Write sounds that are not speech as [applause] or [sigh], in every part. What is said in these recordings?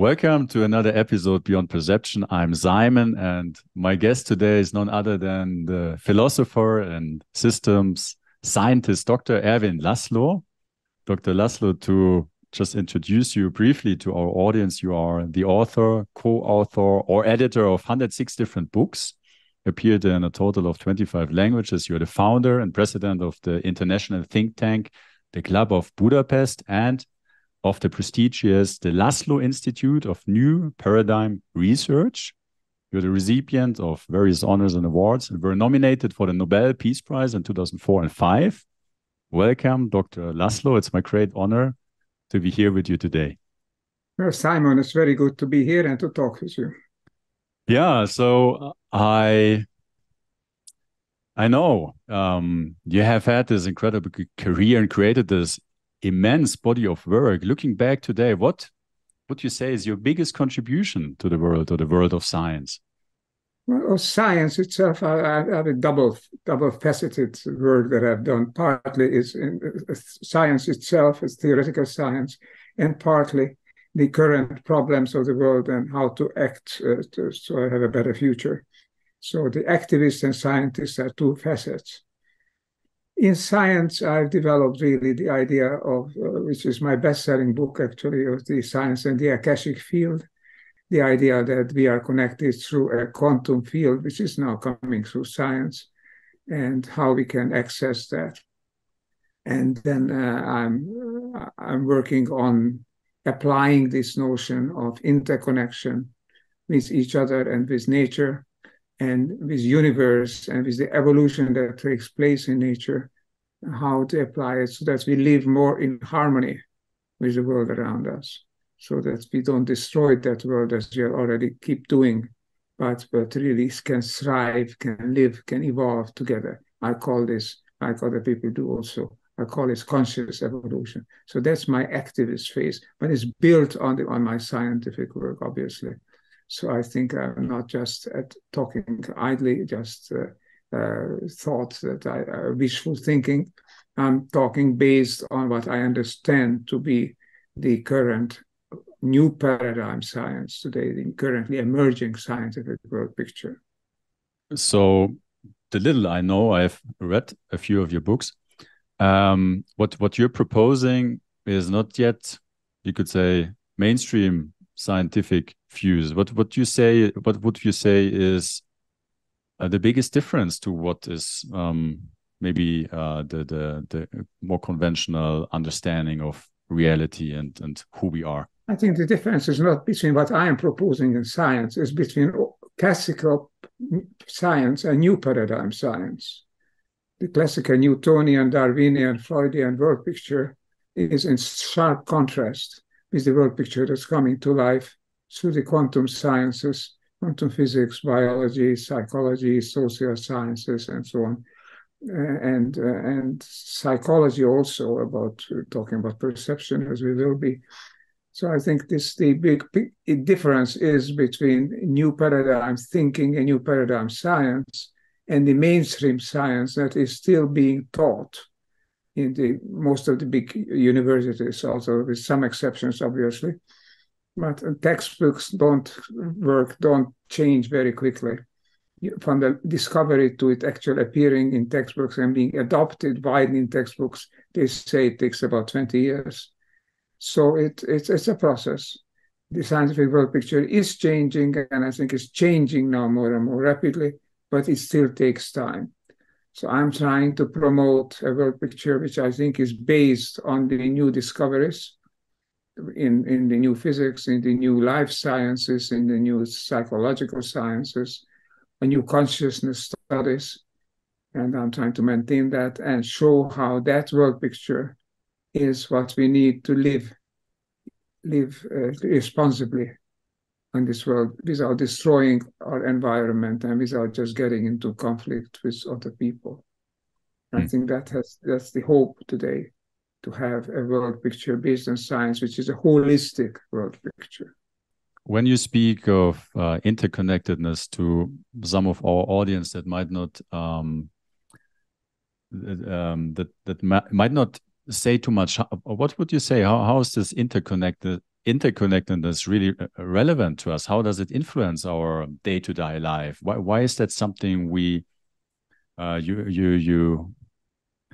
Welcome to another episode Beyond Perception. I'm Simon, and my guest today is none other than the philosopher and systems scientist, Dr. Ervin Laszlo. Dr. Laszlo, to just introduce you briefly to our audience, you are the author, co author, or editor of 106 different books, appeared in a total of 25 languages. You're the founder and president of the international think tank, the Club of Budapest, and of the prestigious the Laszlo Institute of New Paradigm Research. You're the recipient of various honors and awards and were nominated for the Nobel Peace Prize in 2004 and 5. Welcome, Dr. Laszlo. It's my great honor to be here with you today. Well, Simon, it's very good to be here and to talk with you. Yeah, so uh, I I know um, you have had this incredible career and created this immense body of work. Looking back today, what would you say is your biggest contribution to the world or the world of science? Well, science itself, I, I, have a double double faceted work that I've done. Partly is in, uh, science itself, is theoretical science, and partly the current problems of the world and how to act uh, to, so I have a better future. So the activists and scientists are two facets in science, I've developed really the idea of, uh, which is my best selling book actually, of the science and the Akashic field. The idea that we are connected through a quantum field, which is now coming through science, and how we can access that. And then uh, I'm, uh, I'm working on applying this notion of interconnection with each other and with nature and with universe and with the evolution that takes place in nature, how to apply it so that we live more in harmony with the world around us, so that we don't destroy that world as we already keep doing, but but really can thrive, can live, can evolve together. I call this, like other people do also. I call it conscious evolution. So that's my activist phase, but it's built on the on my scientific work, obviously. So I think I'm not just at talking idly, just uh, uh, thoughts that I uh, wishful thinking. I'm talking based on what I understand to be the current new paradigm science today, the currently emerging scientific world picture. So, the little I know, I've read a few of your books. Um, what what you're proposing is not yet, you could say, mainstream scientific views. What what you say? What would you say is uh, the biggest difference to what is um, maybe uh, the, the the more conventional understanding of reality and and who we are? I think the difference is not between what I am proposing in science; is between classical science and new paradigm science. The classical Newtonian, Darwinian, Freudian world picture is in sharp contrast with the world picture that's coming to life through the quantum sciences, quantum physics, biology, psychology, social sciences, and so on. And uh, and psychology also about uh, talking about perception as we will be. So I think this the big, big difference is between new paradigm thinking and new paradigm science and the mainstream science that is still being taught in the most of the big universities, also with some exceptions, obviously. But uh, textbooks don't work, don't change very quickly. From the discovery to it actually appearing in textbooks and being adopted widely in textbooks, they say it takes about 20 years. So it, it's, it's a process. The scientific world picture is changing, and I think it's changing now more and more rapidly, but it still takes time. So I'm trying to promote a world picture which I think is based on the new discoveries in, in the new physics, in the new life sciences, in the new psychological sciences, a new consciousness studies. And I'm trying to maintain that and show how that world picture is what we need to live live uh, responsibly in this world without destroying our environment and without just getting into conflict with other people. Mm. I hmm. think that has that's the hope today to have a world picture based on science, which is a holistic world picture. When you speak of uh, interconnectedness to some of our audience that might not um, um, that that might not say too much, what would you say? How how is this interconnected interconnectedness really uh, relevant to us? How does it influence our day-to-day life? Why why is that something we uh, you you you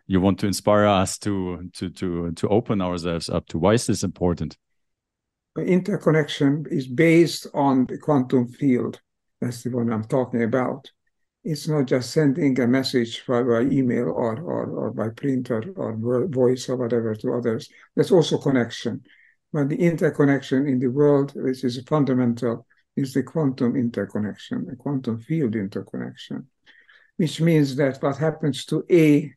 you want to inspire us to to to to open ourselves up to? Why is this important? Interconnection is based on the quantum field. That's the one I'm talking about. It's not just sending a message by, by email or, or, or by printer or voice or whatever to others. That's also connection. But the interconnection in the world, which is fundamental, is the quantum interconnection, the quantum field interconnection, which means that what happens to A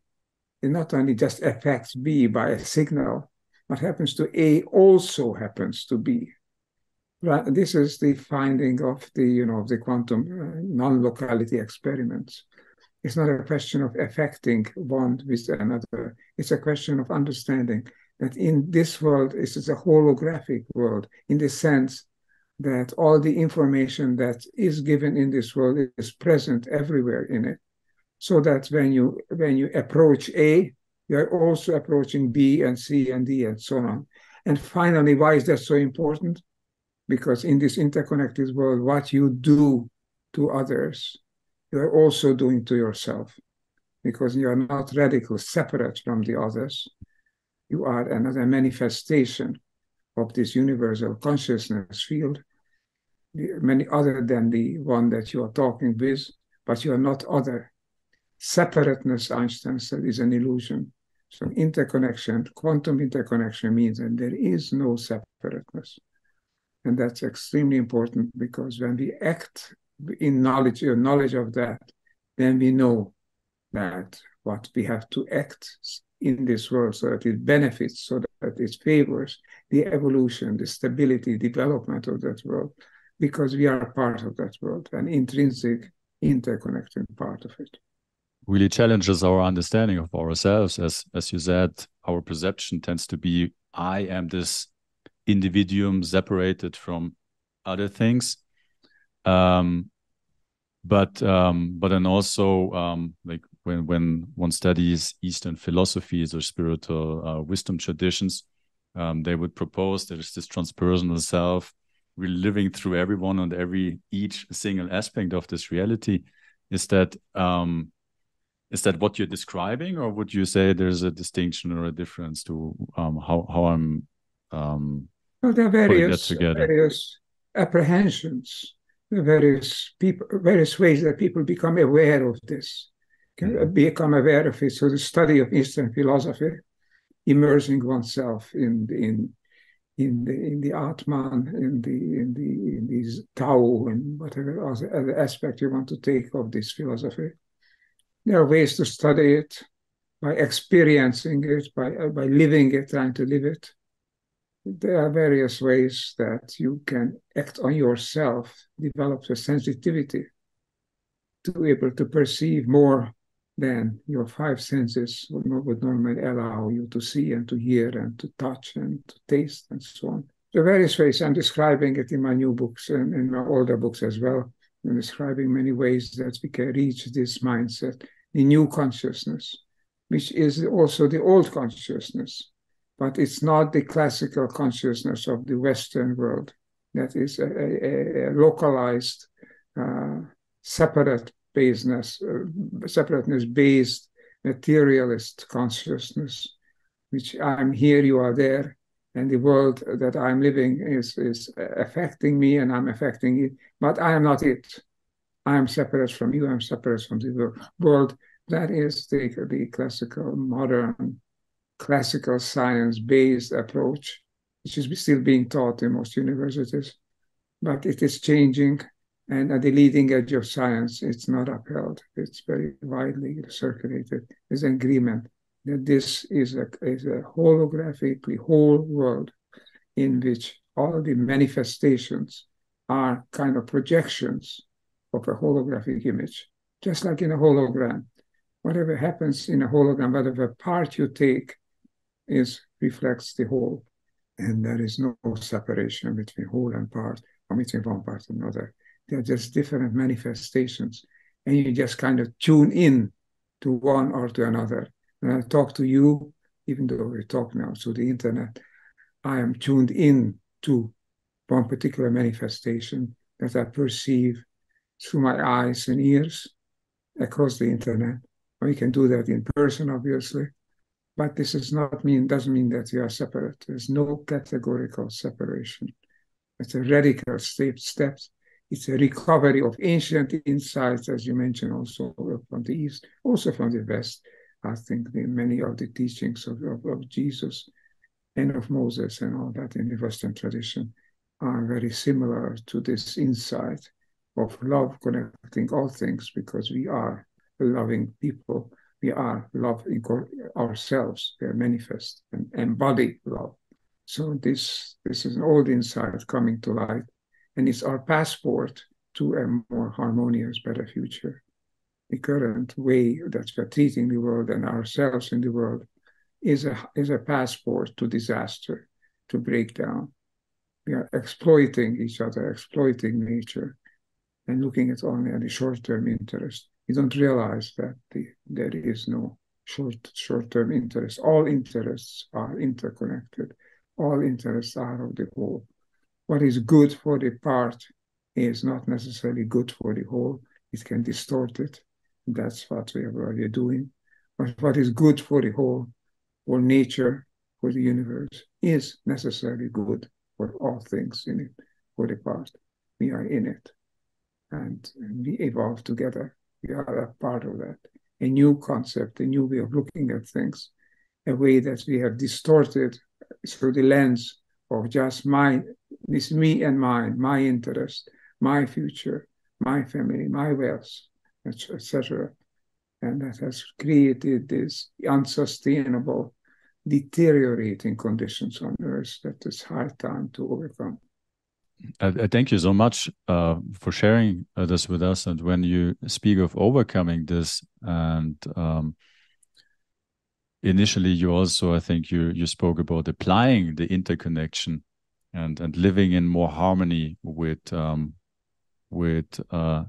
it not only just affects B by a signal, what happens to A also happens to B. This is the finding of the, you know, of the quantum uh, non-locality experiments. It's not a question of affecting one with another. It's a question of understanding that in this world, it is a holographic world in the sense that all the information that is given in this world is present everywhere in it so that when you when you approach A, you're also approaching B and C and D and so on. And finally, why is that so important? Because in this interconnected world, what you do to others, you're also doing to yourself. Because you're not radical separate from the others. You are another manifestation of this universal consciousness field, many other than the one that you are talking with, but you are not other separateness, Einstein said, is an illusion. So interconnection, quantum interconnection means that there is no separateness. And that's extremely important because when we act in knowledge knowledge of that, then we know that what we have to act in this world so that it benefits, so that it favors the evolution, the stability, development of that world, because we are part of that world, an intrinsic, interconnected part of it really challenges our understanding of ourselves. As as you said, our perception tends to be I am this individuum separated from other things. Um, but um, but then also um, like when when one studies Eastern philosophies or spiritual uh, wisdom traditions, um, they would propose there is this transpersonal self, We're living through everyone and every each single aspect of this reality. Is that um, is that what you're describing or would you say there's a distinction or a difference to um, how, how i'm um, well, there are various, various apprehensions various people various ways that people become aware of this. Become aware of it so the study of eastern philosophy immersing oneself in in in the in the Atman, in the in the in these Tao, and whatever other aspect you want to take of this philosophy, there are ways to study it by experiencing it, by, uh, by living it, trying to live it. There are various ways that you can act on yourself, develop the sensitivity to be able to perceive more than your five senses would normally allow you to see and to hear and to touch and to taste and so on. Are various ways. I'm describing it in my new books and in my older books as well. I'm describing many ways that we can reach this mindset, the new consciousness, which is also the old consciousness, but it's not the classical consciousness of the Western world. That is a, a, a localized, uh, separate baseness, uh, separateness based materialist consciousness, which I'm here, you are there, and the world that I'm living is is affecting me and I'm affecting it, but I am not it. I am separate from you. I'm separate from the world. That is the, the classical, modern, classical science-based approach, which is still being taught in most universities. But it is changing, and at the leading edge of science, it's not upheld. It's very widely circulated. There's an agreement that this is a, is a holographically whole world in which all the manifestations are kind of projections of a holographic image, just like in a hologram. Whatever happens in a hologram, whatever part you take, is reflects the whole, and there is no separation between whole and part, or between one part and another. They're just different manifestations, and you just kind of tune in to one or to another when I talk to you, even though we talk now through the internet, I am tuned in to one particular manifestation that I perceive through my eyes and ears across the internet. We can do that in person, obviously, but this does not mean doesn't mean that we are separate. There's no categorical separation. It's a radical step. Steps. It's a recovery of ancient insights, as you mentioned, also from the east, also from the west. I think the, many of the teachings of, of, of Jesus and of Moses and all that in the Western tradition are very similar to this insight of love connecting all things because we are loving people. We are loving ourselves. We are manifest and embody love. So this this is an old insight coming to light, and it's our passport to a more harmonious, better future. The current way that we're treating the world and ourselves in the world is a is a passport to disaster, to breakdown. We are exploiting each other, exploiting nature, and looking at only at the short-term interest. We don't realize that the, there is no short short-term interest. All interests are interconnected. All interests are of the whole. What is good for the part is not necessarily good for the whole. It can distort it. That's what we are already doing. But what is good for the whole for nature, for the universe, is necessarily good for all things in it, for the part. We are in it. And, and we evolve together. We are a part of that. A new concept, a new way of looking at things, a way that we have distorted through the lens of just my, this me and mine, my interest, my future, my family, my wealth, etc. And that has created this unsustainable deteriorating conditions on Earth that is hard time to overcome. I, thank you so much uh, for sharing uh, this with us. And when you speak of overcoming this, and um, initially you also, I think you you spoke about applying the interconnection and and living in more harmony with um, with uh,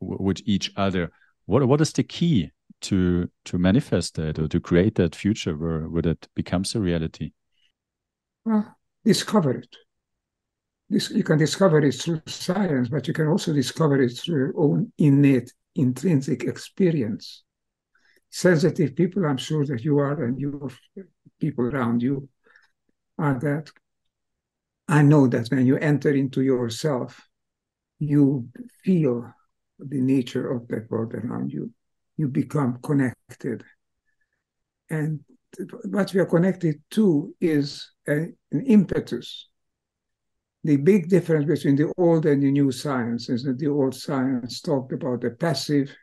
with each other. What what is the key to to manifest that or to create that future where where that becomes a reality? Well, discover it. This, you can discover it through science, but you can also discover it through your own innate, intrinsic experience. Sensitive people, I'm sure that you are, and your people around you are that. I know that when you enter into yourself, you feel the nature of that world around you you become connected. And what we are connected to is a, an impetus. The big difference between the old and the new science is that the old science talked about the passive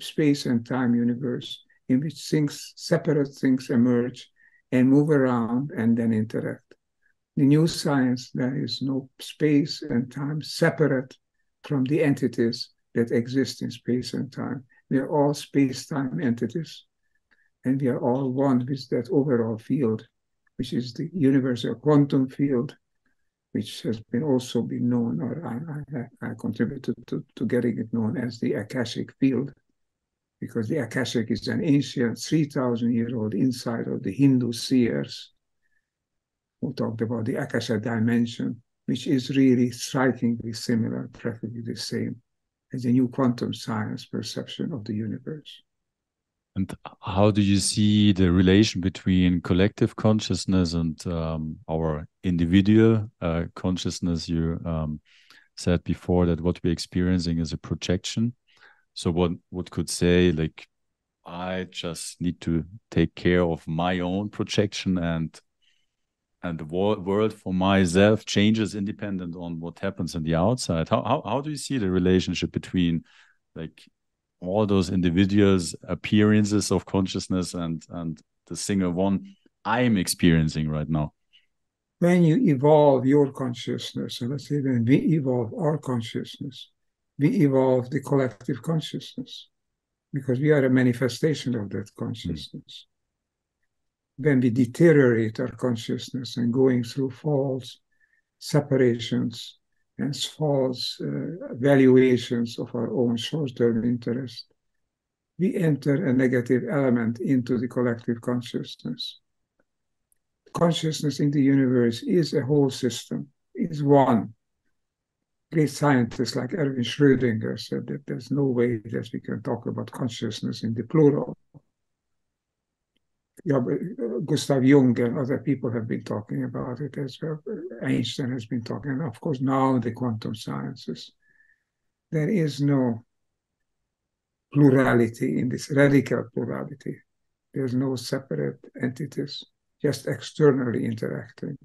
space and time universe in which things, separate things emerge and move around and then interact. The new science, there is no space and time separate from the entities that exist in space and time. We are all space-time entities, and we are all one with that overall field, which is the universal quantum field, which has been also been known, or I, I, I contributed to, to getting it known as the Akashic field, because the Akashic is an ancient 3,000 year old insight of the Hindu seers who talked about the Akasha dimension, which is really strikingly similar, practically the same as a new quantum science perception of the universe. And how do you see the relation between collective consciousness and um, our individual uh, consciousness? You um, said before that what we're experiencing is a projection. So what what could say like I just need to take care of my own projection and and the world for myself changes independent on what happens in the outside. How, how, how do you see the relationship between like all those individuals appearances of consciousness and and the single one i'm experiencing right now? When you evolve your consciousness so let's say when we evolve our consciousness we evolve the collective consciousness because we are a manifestation of that consciousness when we deteriorate our consciousness and going through false separations and false uh, valuations of our own short-term interest, we enter a negative element into the collective consciousness. Consciousness in the universe is a whole system, is one. Great scientists like Erwin Schrödinger said that there's no way that we can talk about consciousness in the plural. Yeah, uh, Gustav Jung and other people have been talking about it as well. Einstein has been talking, and of course, now the quantum sciences. There is no plurality in this radical plurality. There's no separate entities, just externally interacting.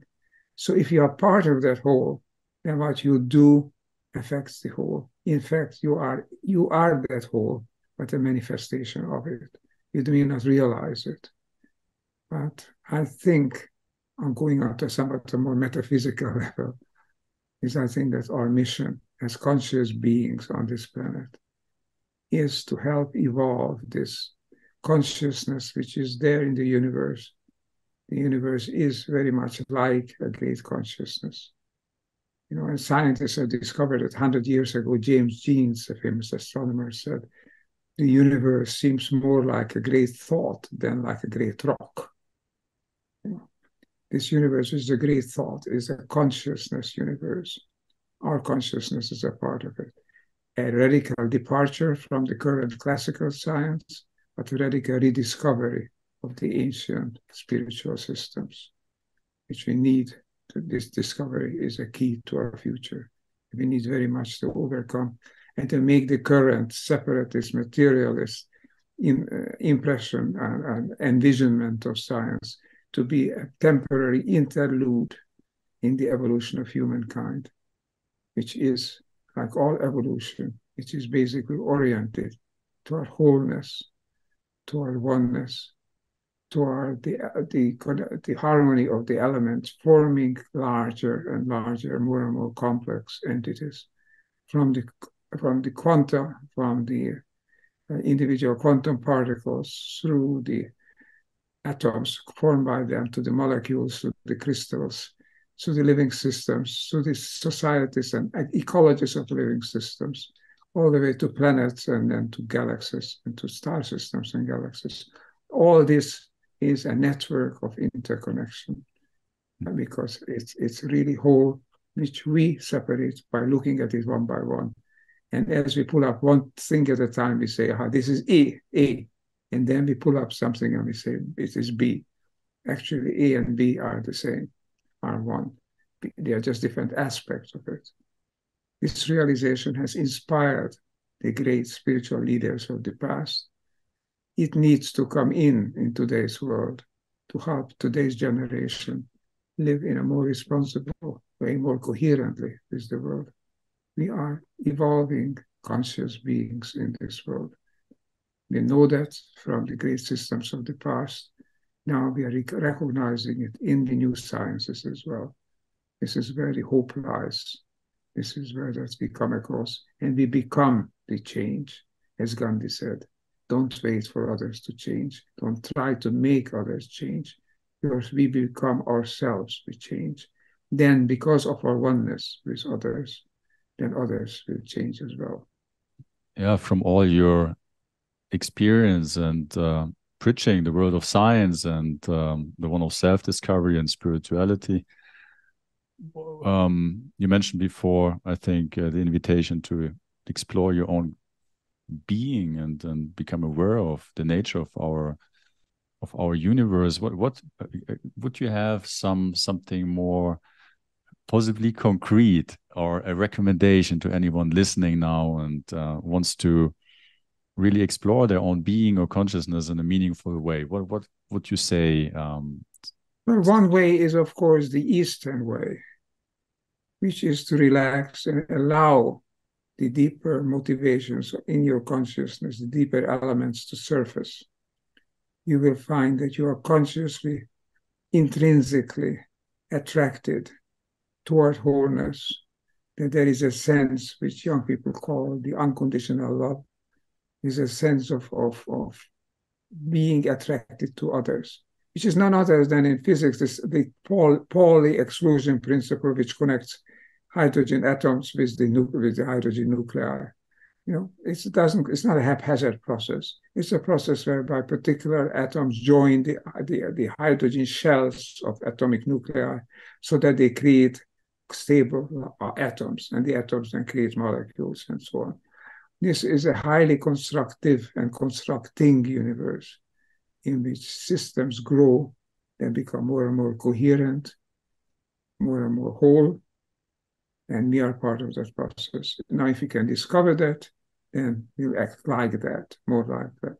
So if you are part of that whole, then what you do affects the whole. In fact, you are you are that whole, but a manifestation of it. You do not realize it. But I think I'm going on to somewhat a more metaphysical [laughs] level, is I think that our mission as conscious beings on this planet is to help evolve this consciousness which is there in the universe. The universe is very much like a great consciousness. You know, and scientists have discovered that 100 years ago, James Jeans, a famous astronomer, said, the universe seems more like a great thought than like a great rock. This universe is a great thought, is a consciousness universe. Our consciousness is a part of it a radical departure from the current classical science, but a radical rediscovery of the ancient spiritual systems, which we need. To, this discovery is a key to our future. We need very much to overcome and to make the current separatist, materialist in, uh, impression and, and envisionment of science to be a temporary interlude in the evolution of humankind, which is like all evolution, it is basically oriented toward wholeness, toward oneness, toward the, the, the harmony of the elements, forming larger and larger, more and more complex entities from the, from the quanta, from the uh, individual quantum particles through the atoms formed by them to the molecules, to the crystals, to the living systems, to the societies and ecologies of living systems, all the way to planets and then to galaxies and to star systems and galaxies. All this is a network of interconnection because it's it's really whole, which we separate by looking at it one by one. And as we pull up one thing at a time, we say, ah, this is A, A. And then we pull up something and we say, it is B. Actually, A and B are the same are one. They are just different aspects of it. This realization has inspired the great spiritual leaders of the past. It needs to come in in today's world to help today's generation live in a more responsible way, more coherently with the world. We are evolving conscious beings in this world. We know that from the great systems of the past, now we are recognizing it in the new sciences as well. This is where the hope lies. This is where that we come across, and we become the change, as Gandhi said. Don't wait for others to change. Don't try to make others change, because we become ourselves, we change. Then, because of our oneness with others, then others will change as well. Yeah, from all your experience and uh, preaching the world of science and um, the one of self discovery and spirituality. Um, you mentioned before, I think, uh, the invitation to explore your own being and, and become aware of the nature of our of our universe. What what uh, would you have some something more possibly concrete or a recommendation to anyone listening now and uh, wants to really explore their own being or consciousness in a meaningful way? What what would you say? Um, well, one way is of course the Eastern way, which is to relax and allow the deeper motivations in your consciousness, the deeper elements to surface. You will find that you are consciously, intrinsically attracted toward wholeness, that there is a sense which young people call the unconditional love, is a sense of, of, of being attracted to others, which is none other than in physics this, the Pauli exclusion principle, which connects hydrogen atoms with the, with the hydrogen nuclei. You know, it doesn't. It's not a haphazard process. It's a process whereby particular atoms join the, the, the hydrogen shells of atomic nuclei, so that they create stable atoms, and the atoms then create molecules and so on. This is a highly constructive and constructing universe in which systems grow and become more and more coherent, more and more whole, and we are part of that process. Now, if you can discover that, then you act like that, more like that.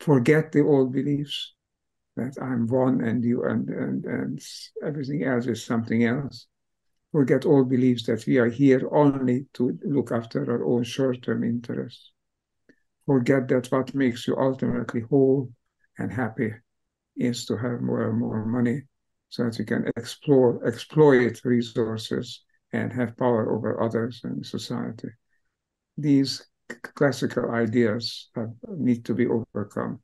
Forget the old beliefs that I'm one and you and, and, and everything else is something else. Forget all beliefs that we are here only to look after our own short term interests. Forget that what makes you ultimately whole and happy is to have more and more money so that you can explore, exploit resources and have power over others and society. These classical ideas have, need to be overcome.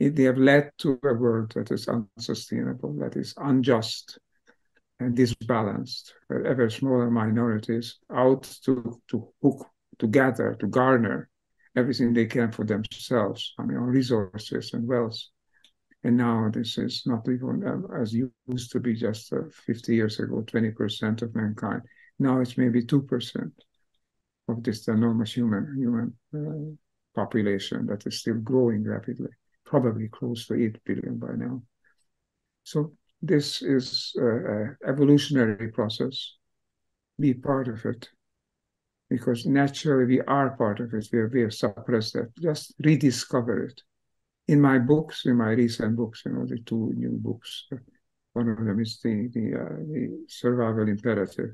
They have led to a world that is unsustainable, that is unjust and disbalanced, where ever smaller minorities out to, to hook, to gather, to garner everything they can for themselves, I mean, resources and wealth. And now this is not even um, as used to be just uh, 50 years ago, 20% of mankind. Now it's maybe 2% of this enormous human human uh, population that is still growing rapidly, probably close to 8 billion by now. So this is an evolutionary process. Be part of it because naturally we are part of it. We have, we have suppressed that. Just rediscover it in my books, in my recent books, you know, the two new books. One of them is the the, uh, the survival imperative.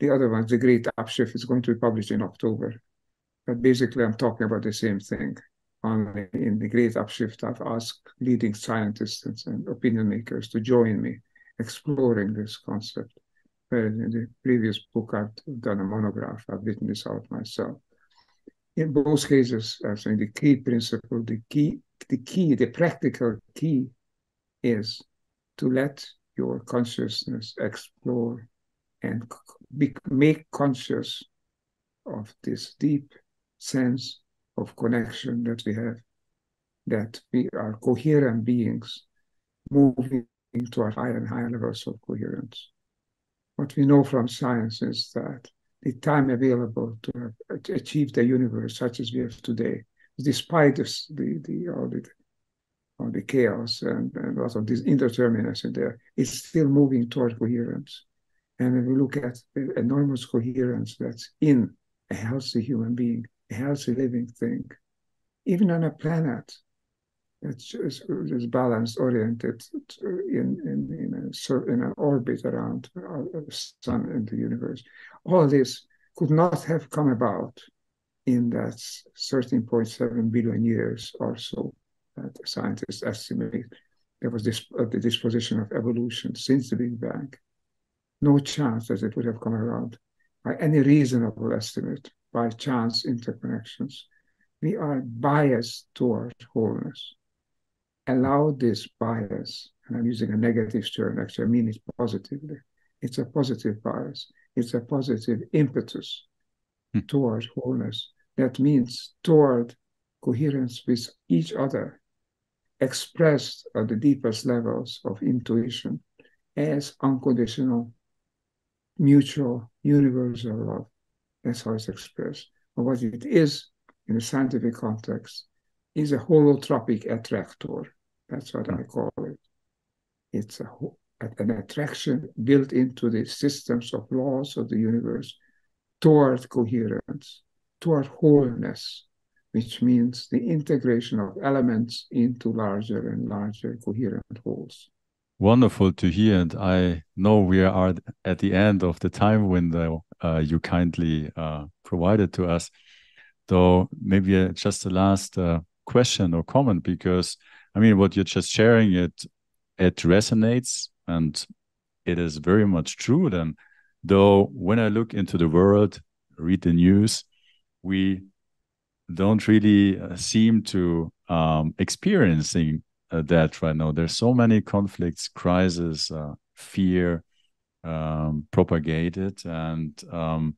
The other one, the Great Upshift, is going to be published in October. But basically, I'm talking about the same thing. Only in the Great Upshift, I've asked leading scientists and opinion makers to join me exploring this concept. Whereas in the previous book, I've done a monograph. I've written this out myself. In both cases, I think the key principle, the key the key, the practical key is to let your consciousness explore and be, make conscious of this deep sense of connection that we have, that we are coherent beings moving toward higher and higher levels of coherence. What we know from science is that the time available to achieve the universe such as we have today despite this, the the all the all the chaos and, and lots of this indeterminacy there, it's still moving toward coherence. And we look at the enormous coherence that's in a healthy human being, a healthy living thing, even on a planet that's just, just balanced, oriented in, in, in, a, in an orbit around the sun and the universe, all this could not have come about in that 13.7 billion years or so that scientists estimate there was this uh, the disposition of evolution since the Big Bang. No chance that it would have come around by any reasonable estimate by chance interconnections. We are biased toward wholeness. Allow this bias, and I'm using a negative term, actually, I mean it positively. It's a positive bias, it's a positive impetus hmm. toward wholeness that means toward coherence with each other, expressed at the deepest levels of intuition as unconditional, mutual, universal love. That's how it's expressed. But what it is in a scientific context is a holotropic attractor. That's what I call it. It's a, an attraction built into the systems of laws of the universe toward coherence toward wholeness, which means the integration of elements into larger and larger coherent wholes. Wonderful to hear. And I know we are at the end of the time window uh, you kindly uh, provided to us. Though maybe uh, just a last uh, question or comment, because I mean, what you're just sharing, it it resonates and it is very much true. Then, though, when I look into the world, read the news, we don't really uh, seem to um, experiencing uh, that right now. There's so many conflicts, crises, uh, fear um, propagated, and um,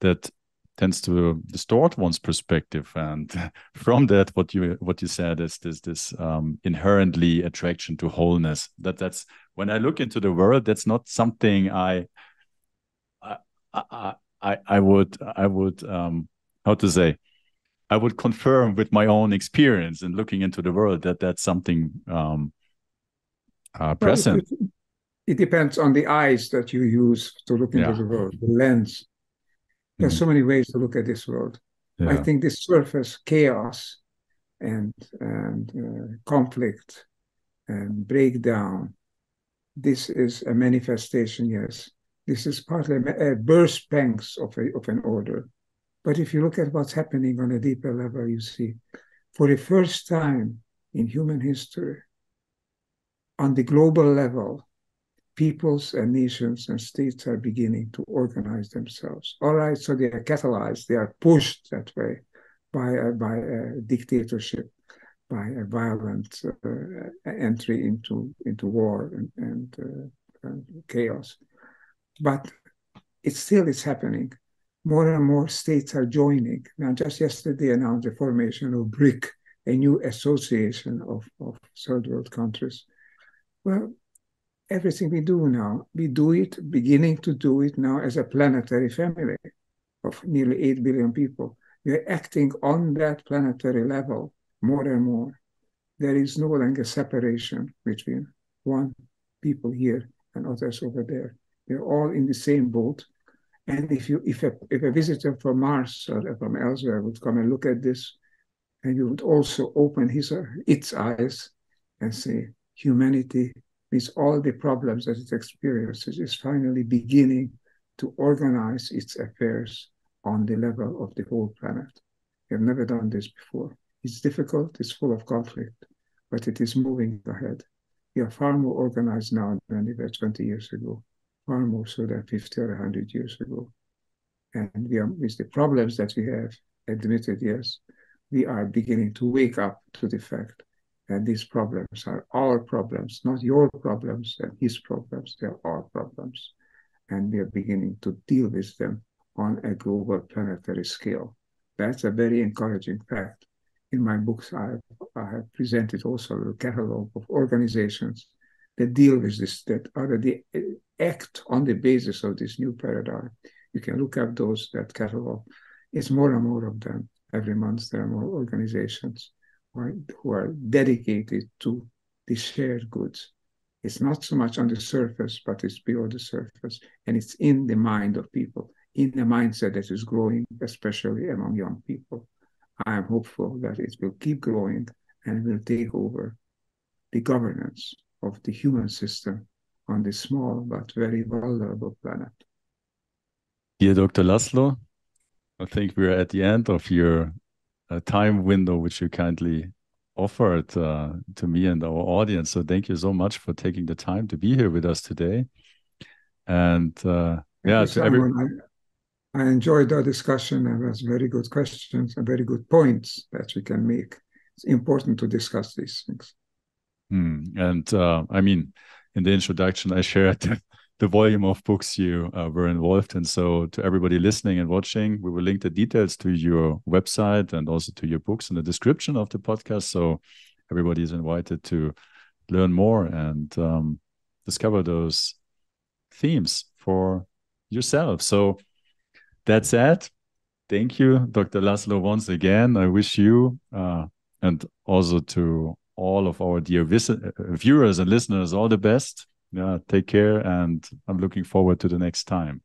that tends to distort one's perspective. And [laughs] from that, what you what you said is this this um, inherently attraction to wholeness. That that's when I look into the world, that's not something I I, I, I would, I would, um, how to say, I would confirm with my own experience and looking into the world that that's something um, uh, present. Well, it, it, depends on the eyes that you use to look into yeah. the world, the lens. There's mm. so many ways to look at this world. Yeah. I think this surface chaos and and uh, conflict and breakdown. This is a manifestation, yes. This is partly a burst pangs of, a, of an order. But if you look at what's happening on a deeper level, you see, for the first time in human history, on the global level, peoples and nations and states are beginning to organize themselves. All right, so they are catalyzed, they are pushed that way by a, by a dictatorship, by a violent uh, entry into into war and, and, uh, and, chaos. But it still is happening. More and more states are joining. Now, just yesterday announced the formation of BRIC, a new association of, of third world countries. Well, everything we do now, we do it, beginning to do it now as a planetary family of nearly 8 billion people. We're acting on that planetary level more and more. There is no longer separation between one people here and others over there. We're all in the same boat. And if you if a if a visitor from Mars or from elsewhere would come and look at this, and you would also open his or its eyes and say, humanity with all the problems that it experiences is finally beginning to organize its affairs on the level of the whole planet. We have never done this before. It's difficult, it's full of conflict, but it is moving ahead. We are far more organized now than we were 20 years ago, far more so than 50 or 100 years ago. And we are, with the problems that we have admitted, yes, we are beginning to wake up to the fact that these problems are our problems, not your problems and his problems, they're our problems. And we are beginning to deal with them on a global planetary scale. That's a very encouraging fact. In my books, I have, I have presented also a catalog of organizations that deal with this, that already act on the basis of this new paradigm. You can look up those, that catalog. It's more and more of them. Every month, there are more organizations who are, dedicated to the shared goods. It's not so much on the surface, but it's below the surface, and it's in the mind of people in a mindset that is growing, especially among young people. I am hopeful that it will keep growing and will take over the governance of the human system on this small but very vulnerable planet. Dear Dr. Laszlo, I think we're at the end of your uh, time window, which you kindly offered uh, to me and our audience. So thank you so much for taking the time to be here with us today. And uh, yeah, to everyone. I enjoyed our discussion and was very good questions and very good points that we can make. It's important to discuss these things. Hmm. And uh, I mean, in the introduction, I shared [laughs] the volume of books you uh, were involved in. So, to everybody listening and watching, we will link the details to your website and also to your books in the description of the podcast. So, everybody is invited to learn more and um, discover those themes for yourself. So, that said, thank you, Dr. Laszlo, once again. I wish you uh, and also to all of our dear viewers and listeners all the best. Yeah, take care, and I'm looking forward to the next time.